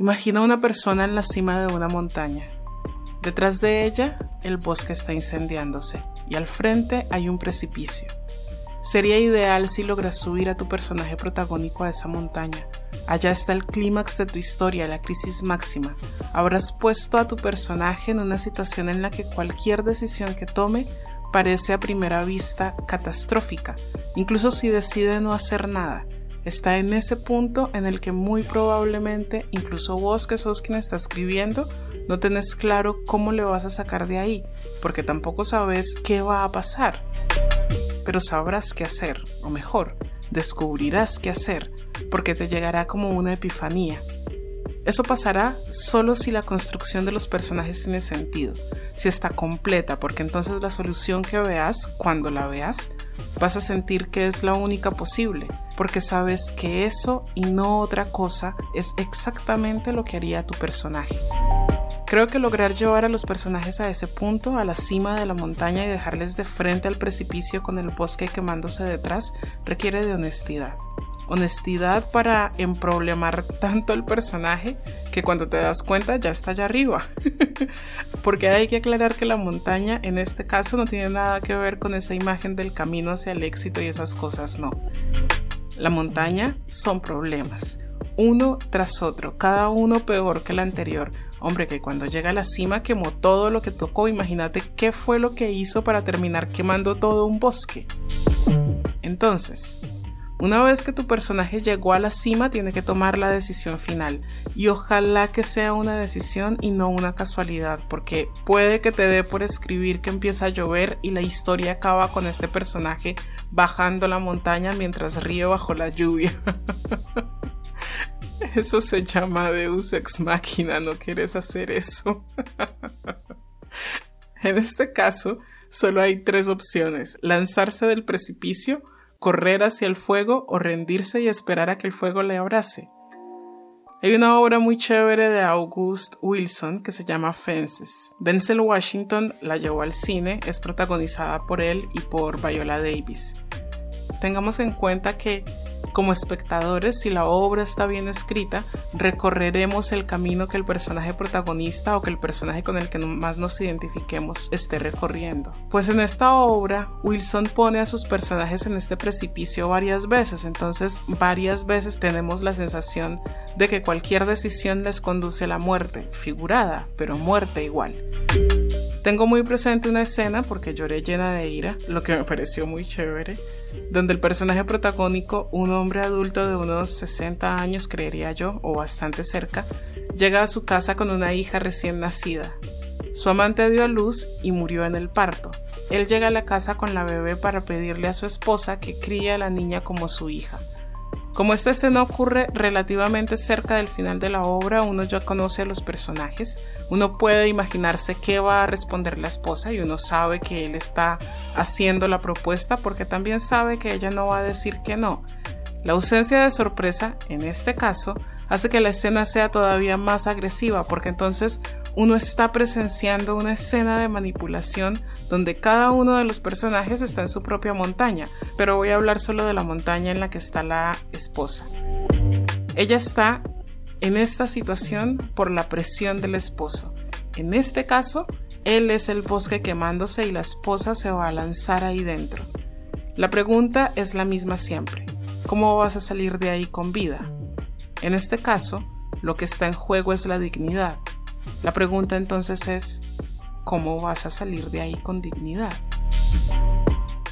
Imagina una persona en la cima de una montaña. Detrás de ella, el bosque está incendiándose y al frente hay un precipicio. Sería ideal si logras subir a tu personaje protagónico a esa montaña. Allá está el clímax de tu historia, la crisis máxima. Habrás puesto a tu personaje en una situación en la que cualquier decisión que tome parece a primera vista catastrófica, incluso si decide no hacer nada. Está en ese punto en el que muy probablemente, incluso vos que sos quien está escribiendo, no tenés claro cómo le vas a sacar de ahí, porque tampoco sabes qué va a pasar pero sabrás qué hacer, o mejor, descubrirás qué hacer, porque te llegará como una epifanía. Eso pasará solo si la construcción de los personajes tiene sentido, si está completa, porque entonces la solución que veas, cuando la veas, vas a sentir que es la única posible, porque sabes que eso y no otra cosa es exactamente lo que haría tu personaje. Creo que lograr llevar a los personajes a ese punto, a la cima de la montaña y dejarles de frente al precipicio con el bosque quemándose detrás, requiere de honestidad. Honestidad para emproblemar tanto el personaje que cuando te das cuenta ya está allá arriba. Porque hay que aclarar que la montaña en este caso no tiene nada que ver con esa imagen del camino hacia el éxito y esas cosas, no. La montaña son problemas, uno tras otro, cada uno peor que el anterior Hombre, que cuando llega a la cima quemó todo lo que tocó, imagínate qué fue lo que hizo para terminar quemando todo un bosque. Entonces, una vez que tu personaje llegó a la cima, tiene que tomar la decisión final. Y ojalá que sea una decisión y no una casualidad, porque puede que te dé por escribir que empieza a llover y la historia acaba con este personaje bajando la montaña mientras ríe bajo la lluvia. Eso se llama Deus ex machina, no quieres hacer eso. en este caso, solo hay tres opciones: lanzarse del precipicio, correr hacia el fuego o rendirse y esperar a que el fuego le abrace. Hay una obra muy chévere de August Wilson que se llama Fences. Denzel Washington la llevó al cine, es protagonizada por él y por Viola Davis. Tengamos en cuenta que como espectadores, si la obra está bien escrita, recorreremos el camino que el personaje protagonista o que el personaje con el que más nos identifiquemos esté recorriendo. Pues en esta obra, Wilson pone a sus personajes en este precipicio varias veces, entonces varias veces tenemos la sensación de que cualquier decisión les conduce a la muerte, figurada, pero muerte igual. Tengo muy presente una escena, porque lloré llena de ira, lo que me pareció muy chévere, donde el personaje protagónico, un hombre adulto de unos 60 años, creería yo, o bastante cerca, llega a su casa con una hija recién nacida. Su amante dio a luz y murió en el parto. Él llega a la casa con la bebé para pedirle a su esposa que críe a la niña como su hija. Como esta escena ocurre relativamente cerca del final de la obra, uno ya conoce a los personajes, uno puede imaginarse qué va a responder la esposa y uno sabe que él está haciendo la propuesta porque también sabe que ella no va a decir que no. La ausencia de sorpresa, en este caso, hace que la escena sea todavía más agresiva porque entonces uno está presenciando una escena de manipulación donde cada uno de los personajes está en su propia montaña, pero voy a hablar solo de la montaña en la que está la esposa. Ella está en esta situación por la presión del esposo. En este caso, él es el bosque quemándose y la esposa se va a lanzar ahí dentro. La pregunta es la misma siempre. ¿Cómo vas a salir de ahí con vida? En este caso, lo que está en juego es la dignidad. La pregunta entonces es, ¿cómo vas a salir de ahí con dignidad?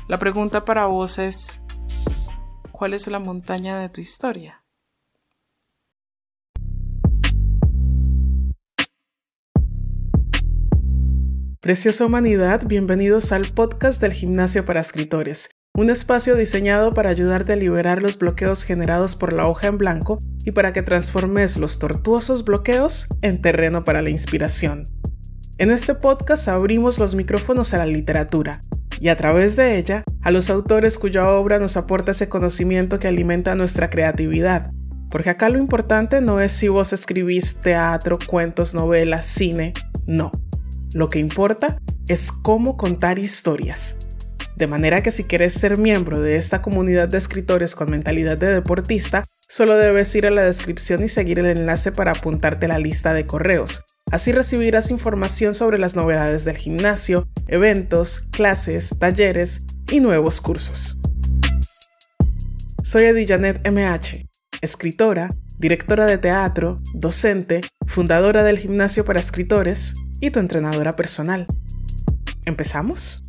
La pregunta para vos es, ¿cuál es la montaña de tu historia? Preciosa humanidad, bienvenidos al podcast del Gimnasio para Escritores un espacio diseñado para ayudarte a liberar los bloqueos generados por la hoja en blanco y para que transformes los tortuosos bloqueos en terreno para la inspiración. En este podcast abrimos los micrófonos a la literatura y a través de ella a los autores cuya obra nos aporta ese conocimiento que alimenta nuestra creatividad. Porque acá lo importante no es si vos escribís teatro, cuentos, novelas, cine, no. Lo que importa es cómo contar historias de manera que si quieres ser miembro de esta comunidad de escritores con mentalidad de deportista, Solo debes ir a la descripción y seguir el enlace para apuntarte a la lista de correos. Así recibirás información sobre las novedades del gimnasio, eventos, clases, talleres y nuevos cursos. Soy Edijanet MH, escritora, directora de teatro, docente, fundadora del gimnasio para escritores y tu entrenadora personal. ¿Empezamos?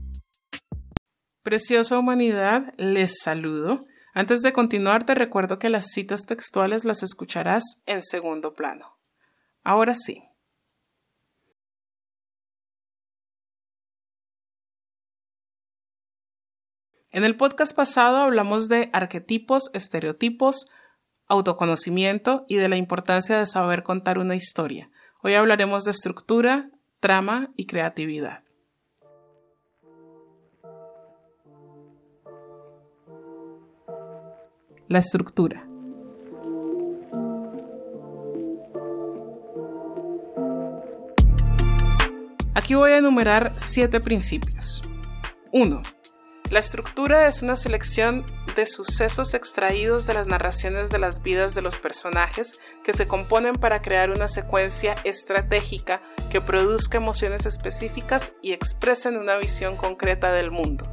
Preciosa humanidad, les saludo. Antes de continuar, te recuerdo que las citas textuales las escucharás en segundo plano. Ahora sí. En el podcast pasado hablamos de arquetipos, estereotipos, autoconocimiento y de la importancia de saber contar una historia. Hoy hablaremos de estructura, trama y creatividad. La estructura. Aquí voy a enumerar siete principios. 1. La estructura es una selección de sucesos extraídos de las narraciones de las vidas de los personajes que se componen para crear una secuencia estratégica que produzca emociones específicas y expresen una visión concreta del mundo.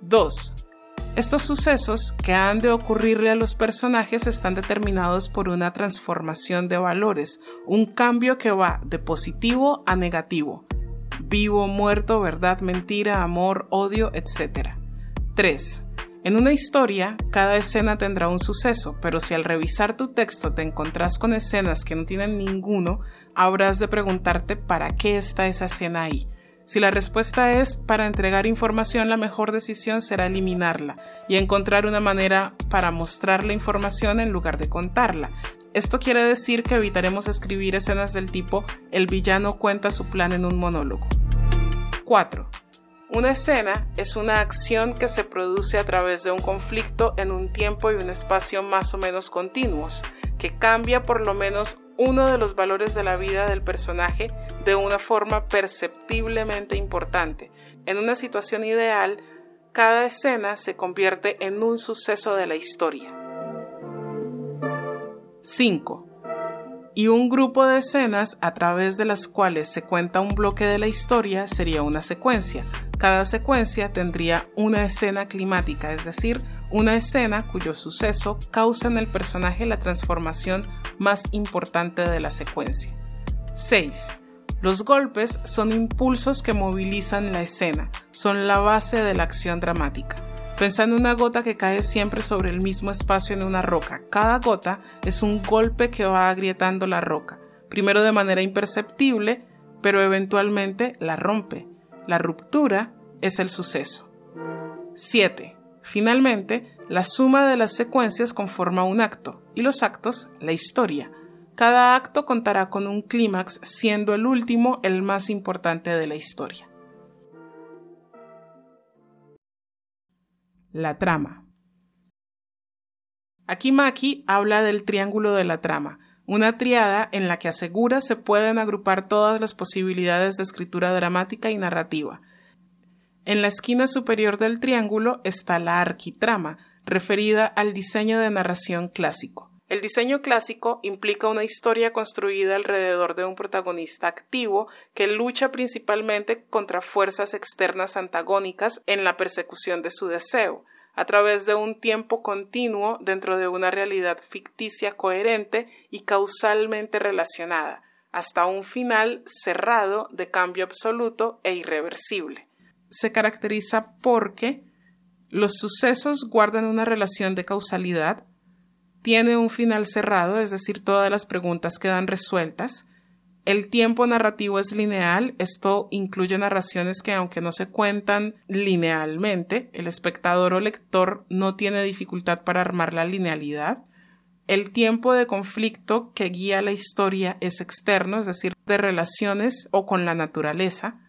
2. Estos sucesos que han de ocurrirle a los personajes están determinados por una transformación de valores, un cambio que va de positivo a negativo, vivo, muerto, verdad, mentira, amor, odio, etc. 3. En una historia, cada escena tendrá un suceso, pero si al revisar tu texto te encontrás con escenas que no tienen ninguno, habrás de preguntarte para qué está esa escena ahí si la respuesta es para entregar información, la mejor decisión será eliminarla y encontrar una manera para mostrar la información en lugar de contarla. Esto quiere decir que evitaremos escribir escenas del tipo el villano cuenta su plan en un monólogo. 4. Una escena es una acción que se produce a través de un conflicto en un tiempo y un espacio más o menos continuos, que cambia por lo menos uno de los valores de la vida del personaje de una forma perceptiblemente importante. En una situación ideal, cada escena se convierte en un suceso de la historia. 5. Y un grupo de escenas a través de las cuales se cuenta un bloque de la historia sería una secuencia. Cada secuencia tendría una escena climática, es decir, una escena cuyo suceso causa en el personaje la transformación más importante de la secuencia. 6. Los golpes son impulsos que movilizan la escena, son la base de la acción dramática. Pensa en una gota que cae siempre sobre el mismo espacio en una roca. Cada gota es un golpe que va agrietando la roca, primero de manera imperceptible, pero eventualmente la rompe. La ruptura es el suceso. 7. Finalmente, la suma de las secuencias conforma un acto, y los actos la historia. Cada acto contará con un clímax, siendo el último el más importante de la historia. La trama. Aquí Maki habla del triángulo de la trama, una triada en la que asegura se pueden agrupar todas las posibilidades de escritura dramática y narrativa, en la esquina superior del triángulo está la arquitrama, referida al diseño de narración clásico. El diseño clásico implica una historia construida alrededor de un protagonista activo que lucha principalmente contra fuerzas externas antagónicas en la persecución de su deseo, a través de un tiempo continuo dentro de una realidad ficticia coherente y causalmente relacionada, hasta un final cerrado de cambio absoluto e irreversible se caracteriza porque los sucesos guardan una relación de causalidad, tiene un final cerrado, es decir, todas las preguntas quedan resueltas, el tiempo narrativo es lineal, esto incluye narraciones que aunque no se cuentan linealmente, el espectador o lector no tiene dificultad para armar la linealidad. El tiempo de conflicto que guía la historia es externo, es decir, de relaciones o con la naturaleza.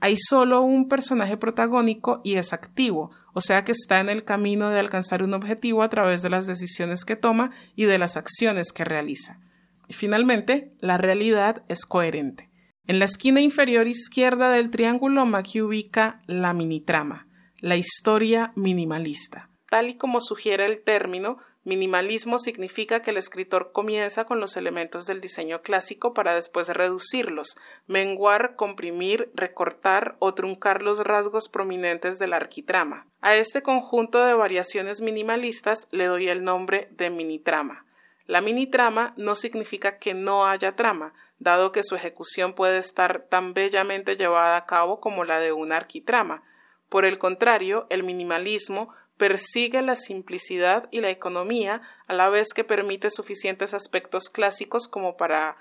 Hay solo un personaje protagónico y es activo, o sea que está en el camino de alcanzar un objetivo a través de las decisiones que toma y de las acciones que realiza. Y finalmente, la realidad es coherente. En la esquina inferior izquierda del triángulo, Maki ubica la minitrama, la historia minimalista. Tal y como sugiere el término, Minimalismo significa que el escritor comienza con los elementos del diseño clásico para después reducirlos, menguar, comprimir, recortar o truncar los rasgos prominentes de la arquitrama. A este conjunto de variaciones minimalistas le doy el nombre de minitrama. La minitrama no significa que no haya trama, dado que su ejecución puede estar tan bellamente llevada a cabo como la de una arquitrama. Por el contrario, el minimalismo persigue la simplicidad y la economía a la vez que permite suficientes aspectos clásicos como para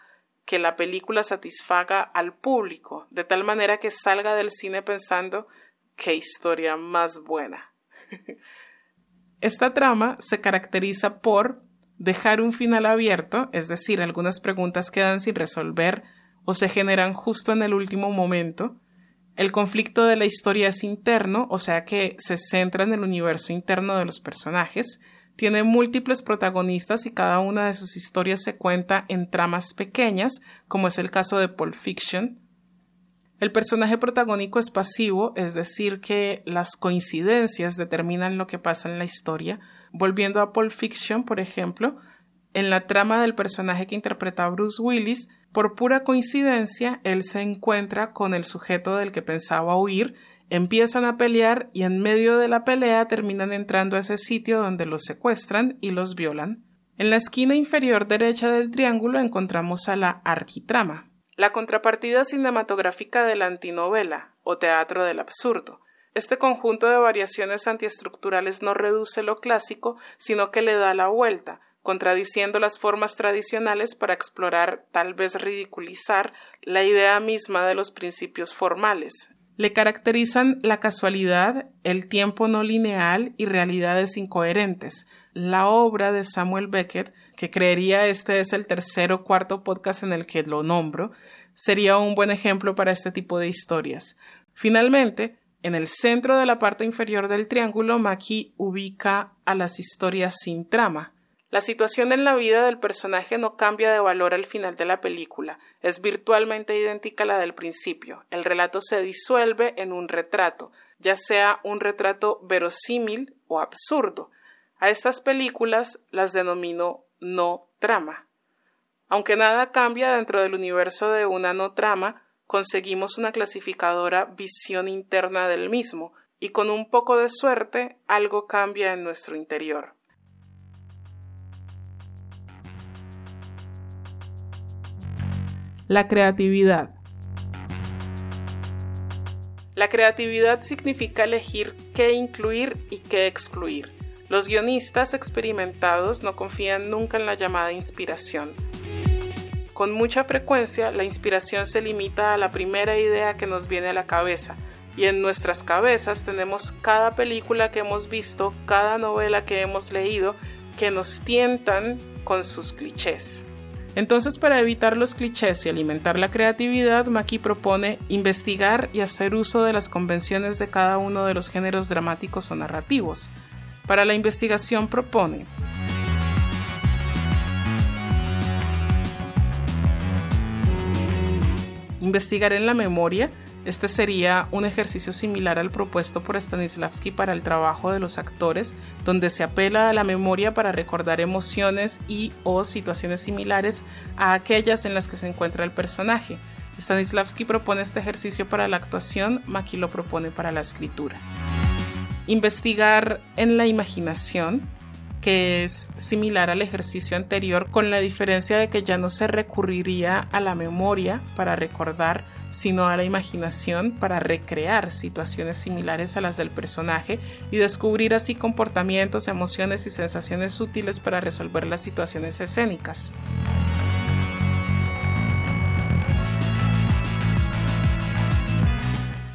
que la película satisfaga al público, de tal manera que salga del cine pensando qué historia más buena. Esta trama se caracteriza por dejar un final abierto, es decir, algunas preguntas quedan sin resolver o se generan justo en el último momento, el conflicto de la historia es interno, o sea que se centra en el universo interno de los personajes, tiene múltiples protagonistas y cada una de sus historias se cuenta en tramas pequeñas, como es el caso de Pulp Fiction. El personaje protagónico es pasivo, es decir, que las coincidencias determinan lo que pasa en la historia. Volviendo a Pulp Fiction, por ejemplo, en la trama del personaje que interpreta Bruce Willis, por pura coincidencia, él se encuentra con el sujeto del que pensaba huir, empiezan a pelear y en medio de la pelea terminan entrando a ese sitio donde los secuestran y los violan. En la esquina inferior derecha del triángulo encontramos a la arquitrama, la contrapartida cinematográfica de la antinovela o teatro del absurdo. Este conjunto de variaciones antiestructurales no reduce lo clásico, sino que le da la vuelta, contradiciendo las formas tradicionales para explorar, tal vez ridiculizar, la idea misma de los principios formales. Le caracterizan la casualidad, el tiempo no lineal y realidades incoherentes. La obra de Samuel Beckett, que creería este es el tercer o cuarto podcast en el que lo nombro, sería un buen ejemplo para este tipo de historias. Finalmente, en el centro de la parte inferior del triángulo, Maki ubica a las historias sin trama, la situación en la vida del personaje no cambia de valor al final de la película, es virtualmente idéntica a la del principio. El relato se disuelve en un retrato, ya sea un retrato verosímil o absurdo. A estas películas las denomino no trama. Aunque nada cambia dentro del universo de una no trama, conseguimos una clasificadora visión interna del mismo, y con un poco de suerte algo cambia en nuestro interior. La creatividad. La creatividad significa elegir qué incluir y qué excluir. Los guionistas experimentados no confían nunca en la llamada inspiración. Con mucha frecuencia la inspiración se limita a la primera idea que nos viene a la cabeza, y en nuestras cabezas tenemos cada película que hemos visto, cada novela que hemos leído, que nos tientan con sus clichés. Entonces, para evitar los clichés y alimentar la creatividad, Maki propone investigar y hacer uso de las convenciones de cada uno de los géneros dramáticos o narrativos. Para la investigación propone investigar en la memoria este sería un ejercicio similar al propuesto por Stanislavski para el trabajo de los actores, donde se apela a la memoria para recordar emociones y o situaciones similares a aquellas en las que se encuentra el personaje. Stanislavski propone este ejercicio para la actuación, Maki lo propone para la escritura. Investigar en la imaginación, que es similar al ejercicio anterior, con la diferencia de que ya no se recurriría a la memoria para recordar sino a la imaginación para recrear situaciones similares a las del personaje y descubrir así comportamientos, emociones y sensaciones útiles para resolver las situaciones escénicas.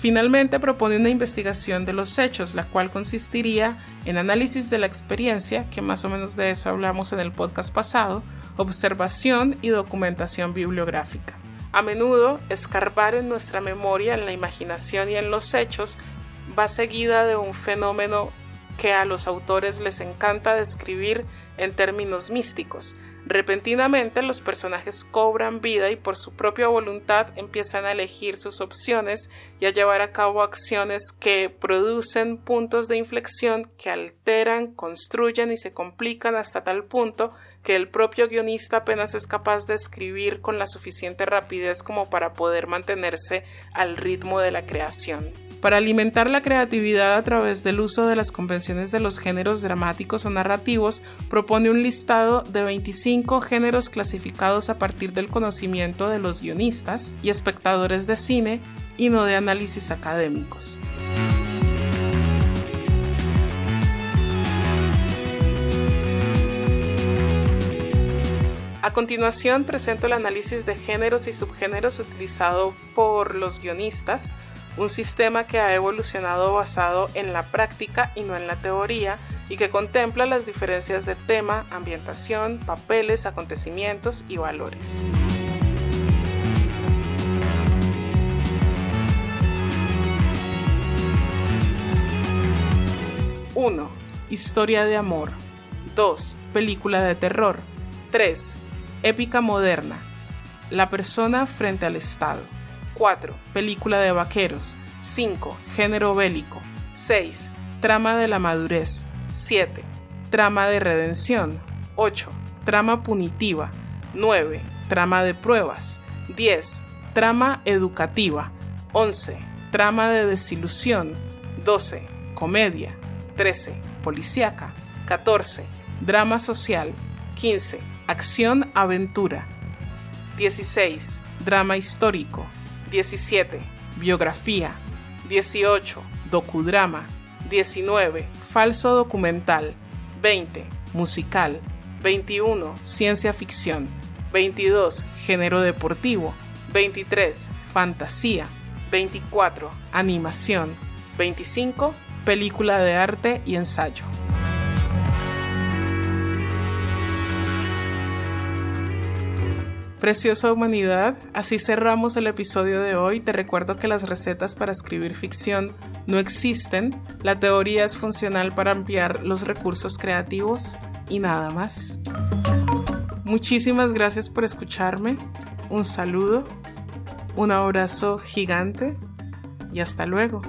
Finalmente propone una investigación de los hechos, la cual consistiría en análisis de la experiencia, que más o menos de eso hablamos en el podcast pasado, observación y documentación bibliográfica. A menudo, escarbar en nuestra memoria, en la imaginación y en los hechos va seguida de un fenómeno que a los autores les encanta describir en términos místicos. Repentinamente los personajes cobran vida y por su propia voluntad empiezan a elegir sus opciones y a llevar a cabo acciones que producen puntos de inflexión que alteran, construyen y se complican hasta tal punto que el propio guionista apenas es capaz de escribir con la suficiente rapidez como para poder mantenerse al ritmo de la creación. Para alimentar la creatividad a través del uso de las convenciones de los géneros dramáticos o narrativos, propone un listado de 25 géneros clasificados a partir del conocimiento de los guionistas y espectadores de cine y no de análisis académicos. A continuación presento el análisis de géneros y subgéneros utilizado por los guionistas, un sistema que ha evolucionado basado en la práctica y no en la teoría y que contempla las diferencias de tema, ambientación, papeles, acontecimientos y valores. 1. Historia de amor. 2. Película de terror. 3. Épica moderna. La persona frente al Estado. 4. Película de vaqueros. 5. Género bélico. 6. Trama de la madurez. 7. Trama de redención. 8. Trama punitiva. 9. Trama de pruebas. 10. Trama educativa. 11. Trama de desilusión. 12. Comedia. 13. Policiaca. 14. Drama social. 15. Acción aventura. 16. Drama histórico. 17. Biografía. 18. Docudrama. 19. Falso documental. 20. Musical. 21. Ciencia ficción. 22. Género deportivo. 23. Fantasía. 24. Animación. 25. Película de arte y ensayo. Preciosa humanidad, así cerramos el episodio de hoy. Te recuerdo que las recetas para escribir ficción no existen. La teoría es funcional para ampliar los recursos creativos y nada más. Muchísimas gracias por escucharme. Un saludo, un abrazo gigante y hasta luego.